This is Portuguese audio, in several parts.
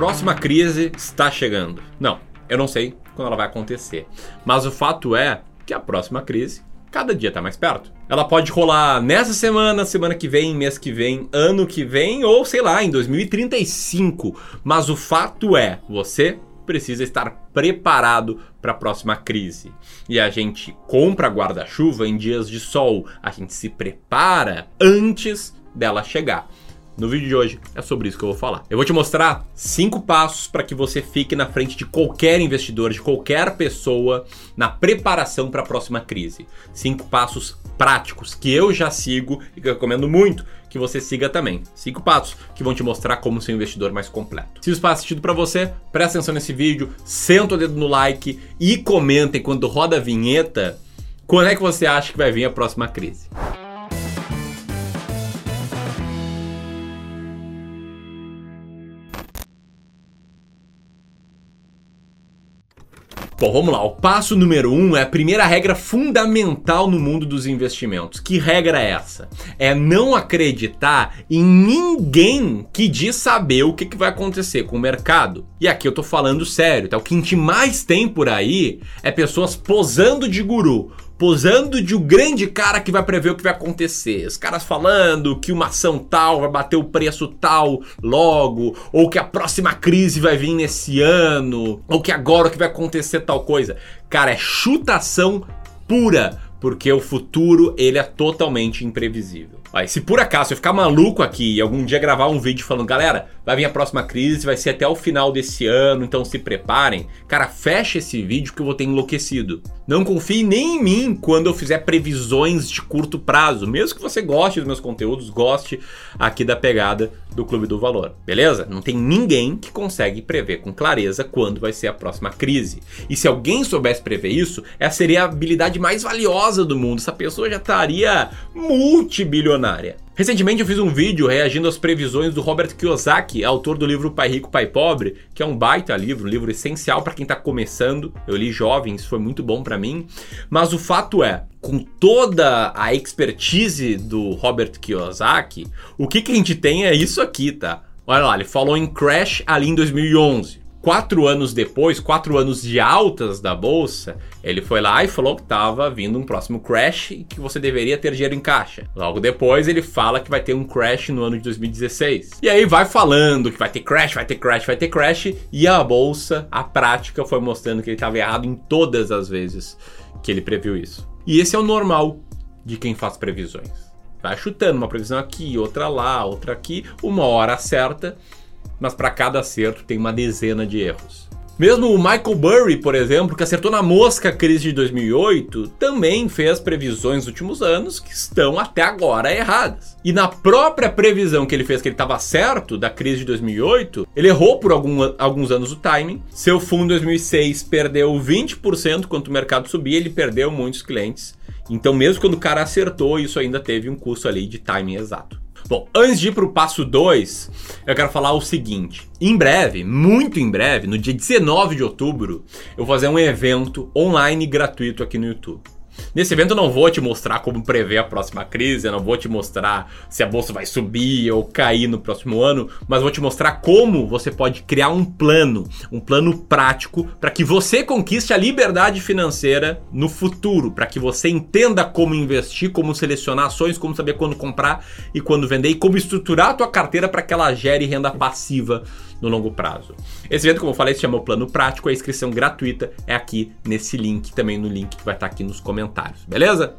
próxima crise está chegando. Não, eu não sei quando ela vai acontecer. Mas o fato é que a próxima crise cada dia está mais perto. Ela pode rolar nessa semana, semana que vem, mês que vem, ano que vem ou sei lá, em 2035. Mas o fato é, você precisa estar preparado para a próxima crise. E a gente compra guarda-chuva em dias de sol, a gente se prepara antes dela chegar. No vídeo de hoje é sobre isso que eu vou falar. Eu vou te mostrar cinco passos para que você fique na frente de qualquer investidor, de qualquer pessoa na preparação para a próxima crise. Cinco passos práticos que eu já sigo e que eu recomendo muito que você siga também. Cinco passos que vão te mostrar como ser um investidor mais completo. Se isso faz sentido para você, presta atenção nesse vídeo, senta o dedo no like e comenta quando roda a vinheta quando é que você acha que vai vir a próxima crise. Bom, vamos lá. O passo número um é a primeira regra fundamental no mundo dos investimentos. Que regra é essa? É não acreditar em ninguém que diz saber o que, vai acontecer com o mercado. E aqui eu tô falando sério, tá? O que a gente mais tem por aí é pessoas posando de guru posando de um grande cara que vai prever o que vai acontecer. Os caras falando que uma ação tal vai bater o preço tal logo, ou que a próxima crise vai vir nesse ano, ou que agora o que vai acontecer tal coisa. Cara, é chutação pura, porque o futuro ele é totalmente imprevisível. Aí, se por acaso eu ficar maluco aqui e algum dia gravar um vídeo falando, galera, vai vir a próxima crise, vai ser até o final desse ano, então se preparem. Cara, fecha esse vídeo que eu vou ter enlouquecido. Não confie nem em mim quando eu fizer previsões de curto prazo, mesmo que você goste dos meus conteúdos, goste aqui da pegada do Clube do Valor, beleza? Não tem ninguém que consegue prever com clareza quando vai ser a próxima crise. E se alguém soubesse prever isso, essa seria a habilidade mais valiosa do mundo. Essa pessoa já estaria multibilionária milionária. Recentemente eu fiz um vídeo reagindo às previsões do Robert Kiyosaki, autor do livro Pai Rico, Pai Pobre, que é um baita livro, um livro essencial para quem está começando. Eu li jovem, isso foi muito bom para mim. Mas o fato é, com toda a expertise do Robert Kiyosaki, o que, que a gente tem é isso aqui, tá? Olha lá, ele falou em Crash ali em 2011 quatro anos depois, quatro anos de altas da bolsa, ele foi lá e falou que estava vindo um próximo crash e que você deveria ter dinheiro em caixa. Logo depois, ele fala que vai ter um crash no ano de 2016. E aí vai falando que vai ter crash, vai ter crash, vai ter crash, e a bolsa, a prática, foi mostrando que ele estava errado em todas as vezes que ele previu isso. E esse é o normal de quem faz previsões. Vai chutando uma previsão aqui, outra lá, outra aqui, uma hora certa mas para cada acerto tem uma dezena de erros. Mesmo o Michael Burry, por exemplo, que acertou na mosca a crise de 2008, também fez previsões nos últimos anos que estão até agora erradas. E na própria previsão que ele fez que ele estava certo da crise de 2008, ele errou por algum, alguns anos o timing. Seu fundo em 2006 perdeu 20% quando o mercado subia, ele perdeu muitos clientes. Então, mesmo quando o cara acertou, isso ainda teve um custo ali de timing exato. Bom, antes de ir para o passo 2, eu quero falar o seguinte. Em breve, muito em breve, no dia 19 de outubro, eu vou fazer um evento online gratuito aqui no YouTube. Nesse evento eu não vou te mostrar como prever a próxima crise, eu não vou te mostrar se a bolsa vai subir ou cair no próximo ano, mas vou te mostrar como você pode criar um plano, um plano prático para que você conquiste a liberdade financeira no futuro, para que você entenda como investir, como selecionar ações, como saber quando comprar e quando vender e como estruturar a tua carteira para que ela gere renda passiva no longo prazo. Esse evento, como eu falei, se chama o Plano Prático, a inscrição gratuita é aqui nesse link, também no link que vai estar aqui nos comentários, beleza?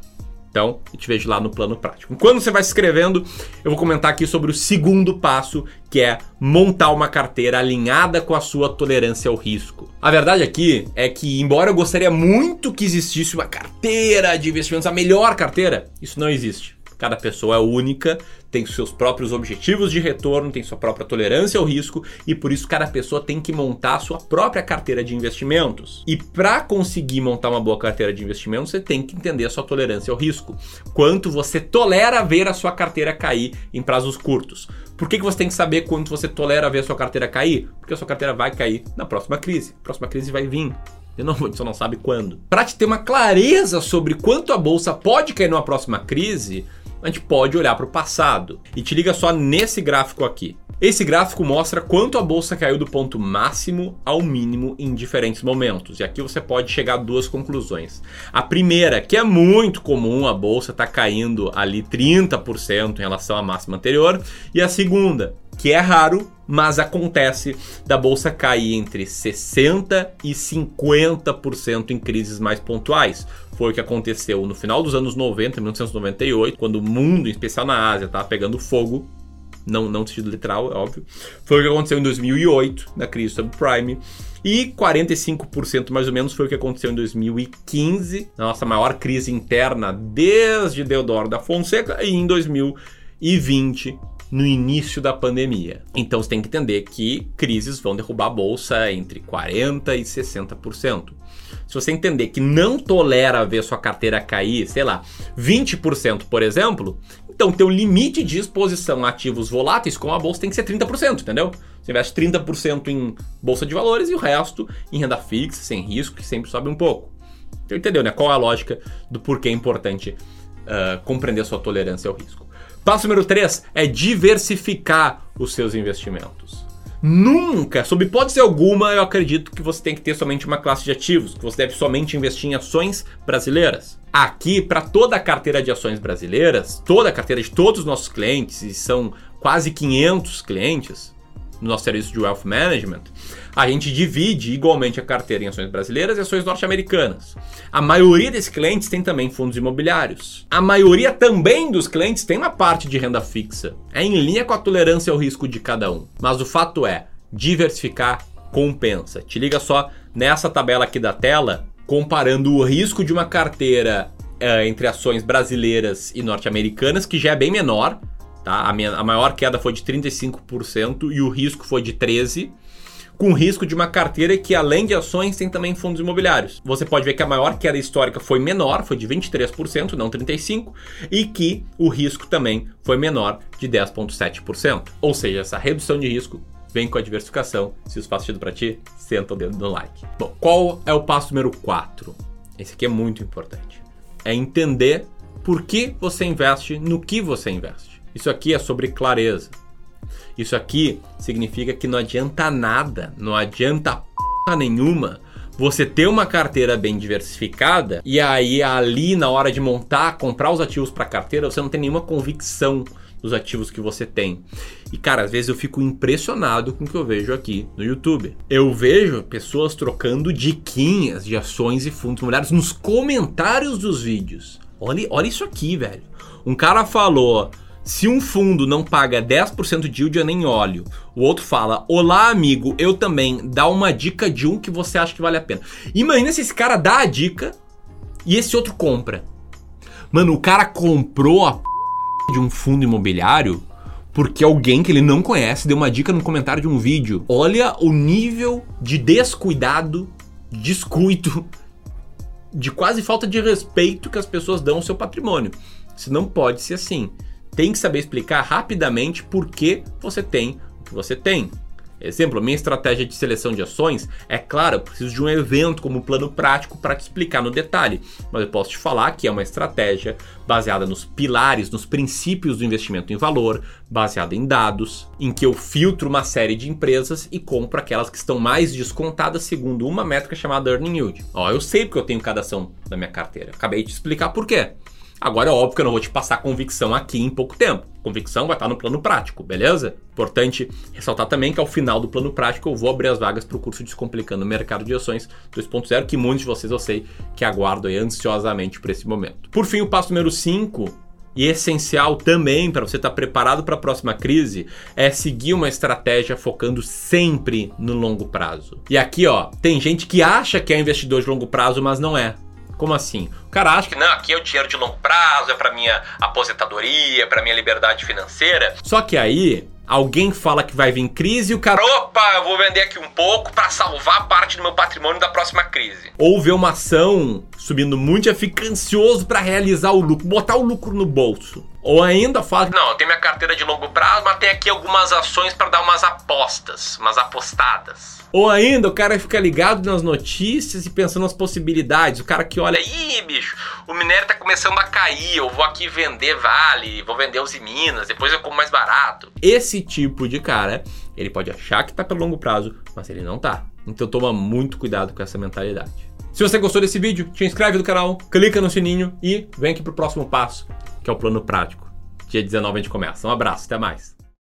Então, eu te vejo lá no plano prático. Quando você vai se inscrevendo, eu vou comentar aqui sobre o segundo passo, que é montar uma carteira alinhada com a sua tolerância ao risco. A verdade aqui é que, embora eu gostaria muito que existisse uma carteira de investimentos, a melhor carteira, isso não existe. Cada pessoa é única, tem seus próprios objetivos de retorno, tem sua própria tolerância ao risco e por isso cada pessoa tem que montar a sua própria carteira de investimentos. E para conseguir montar uma boa carteira de investimentos, você tem que entender a sua tolerância ao risco. Quanto você tolera ver a sua carteira cair em prazos curtos. Por que, que você tem que saber quanto você tolera ver a sua carteira cair? Porque a sua carteira vai cair na próxima crise. A próxima crise vai vir. Não, você não sabe quando. Para te ter uma clareza sobre quanto a bolsa pode cair numa próxima crise, a gente pode olhar para o passado. E te liga só nesse gráfico aqui. Esse gráfico mostra quanto a bolsa caiu do ponto máximo ao mínimo em diferentes momentos. E aqui você pode chegar a duas conclusões. A primeira, que é muito comum a bolsa estar tá caindo ali 30% em relação à máxima anterior, e a segunda, que é raro, mas acontece da bolsa cair entre 60 e 50% em crises mais pontuais. Foi o que aconteceu no final dos anos 90, 1998, quando o mundo, em especial na Ásia, estava pegando fogo não, não no sentido literal, é óbvio. Foi o que aconteceu em 2008, na crise subprime. E 45% mais ou menos foi o que aconteceu em 2015, na nossa maior crise interna desde Deodoro da Fonseca, e em 2020, no início da pandemia. Então você tem que entender que crises vão derrubar a bolsa entre 40% e 60%. Se você entender que não tolera ver sua carteira cair, sei lá, 20%, por exemplo, então, teu limite de exposição a ativos voláteis com a bolsa tem que ser 30%, entendeu? Você investe 30% em bolsa de valores e o resto em renda fixa, sem risco, que sempre sobe um pouco. Então, entendeu, né? Qual é a lógica do porquê é importante uh, compreender sua tolerância ao risco? Passo número 3 é diversificar os seus investimentos. Nunca, sob hipótese alguma, eu acredito que você tem que ter somente uma classe de ativos, que você deve somente investir em ações brasileiras. Aqui, para toda a carteira de ações brasileiras, toda a carteira de todos os nossos clientes, e são quase 500 clientes no nosso serviço de Wealth Management, a gente divide igualmente a carteira em ações brasileiras e ações norte-americanas. A maioria desses clientes tem também fundos imobiliários. A maioria também dos clientes tem uma parte de renda fixa. É em linha com a tolerância ao risco de cada um. Mas o fato é, diversificar compensa. Te liga só nessa tabela aqui da tela, comparando o risco de uma carteira uh, entre ações brasileiras e norte-americanas, que já é bem menor. Tá? A, minha, a maior queda foi de 35% e o risco foi de 13% com risco de uma carteira que, além de ações, tem também fundos imobiliários. Você pode ver que a maior queda histórica foi menor, foi de 23%, não 35%, e que o risco também foi menor, de 10,7%. Ou seja, essa redução de risco vem com a diversificação. Se isso faz sentido para ti, senta o dedo no like. Bom, qual é o passo número 4? Esse aqui é muito importante. É entender por que você investe no que você investe. Isso aqui é sobre clareza. Isso aqui significa que não adianta nada, não adianta p nenhuma você ter uma carteira bem diversificada e aí ali na hora de montar, comprar os ativos para carteira, você não tem nenhuma convicção dos ativos que você tem. E cara, às vezes eu fico impressionado com o que eu vejo aqui no YouTube. Eu vejo pessoas trocando diquinhas de ações e fundos imobiliários nos comentários dos vídeos. Olha, olha isso aqui, velho. Um cara falou: se um fundo não paga 10% de yield, eu nem óleo. O outro fala: Olá, amigo, eu também. Dá uma dica de um que você acha que vale a pena. Imagina se esse cara dá a dica e esse outro compra. Mano, o cara comprou a p de um fundo imobiliário porque alguém que ele não conhece deu uma dica no comentário de um vídeo. Olha o nível de descuidado, descuido, de quase falta de respeito que as pessoas dão ao seu patrimônio. Isso não pode ser assim. Tem que saber explicar rapidamente por que você tem o que você tem. Exemplo, minha estratégia de seleção de ações é claro, eu preciso de um evento como plano prático para te explicar no detalhe, mas eu posso te falar que é uma estratégia baseada nos pilares, nos princípios do investimento em valor, baseada em dados, em que eu filtro uma série de empresas e compro aquelas que estão mais descontadas segundo uma métrica chamada earning yield. Ó, eu sei porque eu tenho cada ação da minha carteira. Acabei de explicar por quê. Agora é óbvio que eu não vou te passar convicção aqui em pouco tempo. Convicção vai estar no plano prático, beleza? Importante ressaltar também que ao final do plano prático eu vou abrir as vagas para o curso Descomplicando o Mercado de Ações 2.0, que muitos de vocês eu sei que aguardam ansiosamente por esse momento. Por fim, o passo número 5 e essencial também para você estar preparado para a próxima crise é seguir uma estratégia focando sempre no longo prazo. E aqui, ó, tem gente que acha que é investidor de longo prazo, mas não é. Como assim? O cara acha que não, aqui é o dinheiro de longo prazo, é para minha aposentadoria, para minha liberdade financeira. Só que aí alguém fala que vai vir crise e o cara, opa, eu vou vender aqui um pouco para salvar parte do meu patrimônio da próxima crise. Ou vê uma ação subindo muito e fica ansioso para realizar o lucro, botar o lucro no bolso. Ou ainda fala não, eu tenho minha carteira de longo prazo, mas tem aqui algumas ações para dar umas apostas, umas apostadas. Ou ainda o cara fica ligado nas notícias e pensando nas possibilidades. O cara que olha, ih, bicho, o minério tá começando a cair, eu vou aqui vender Vale, vou vender os Minas, depois eu como mais barato. Esse tipo de cara, ele pode achar que tá pelo longo prazo, mas ele não tá. Então toma muito cuidado com essa mentalidade. Se você gostou desse vídeo, te inscreve no canal, clica no sininho e vem aqui pro próximo passo, que é o plano prático. Dia 19 a gente começa. Um abraço, até mais.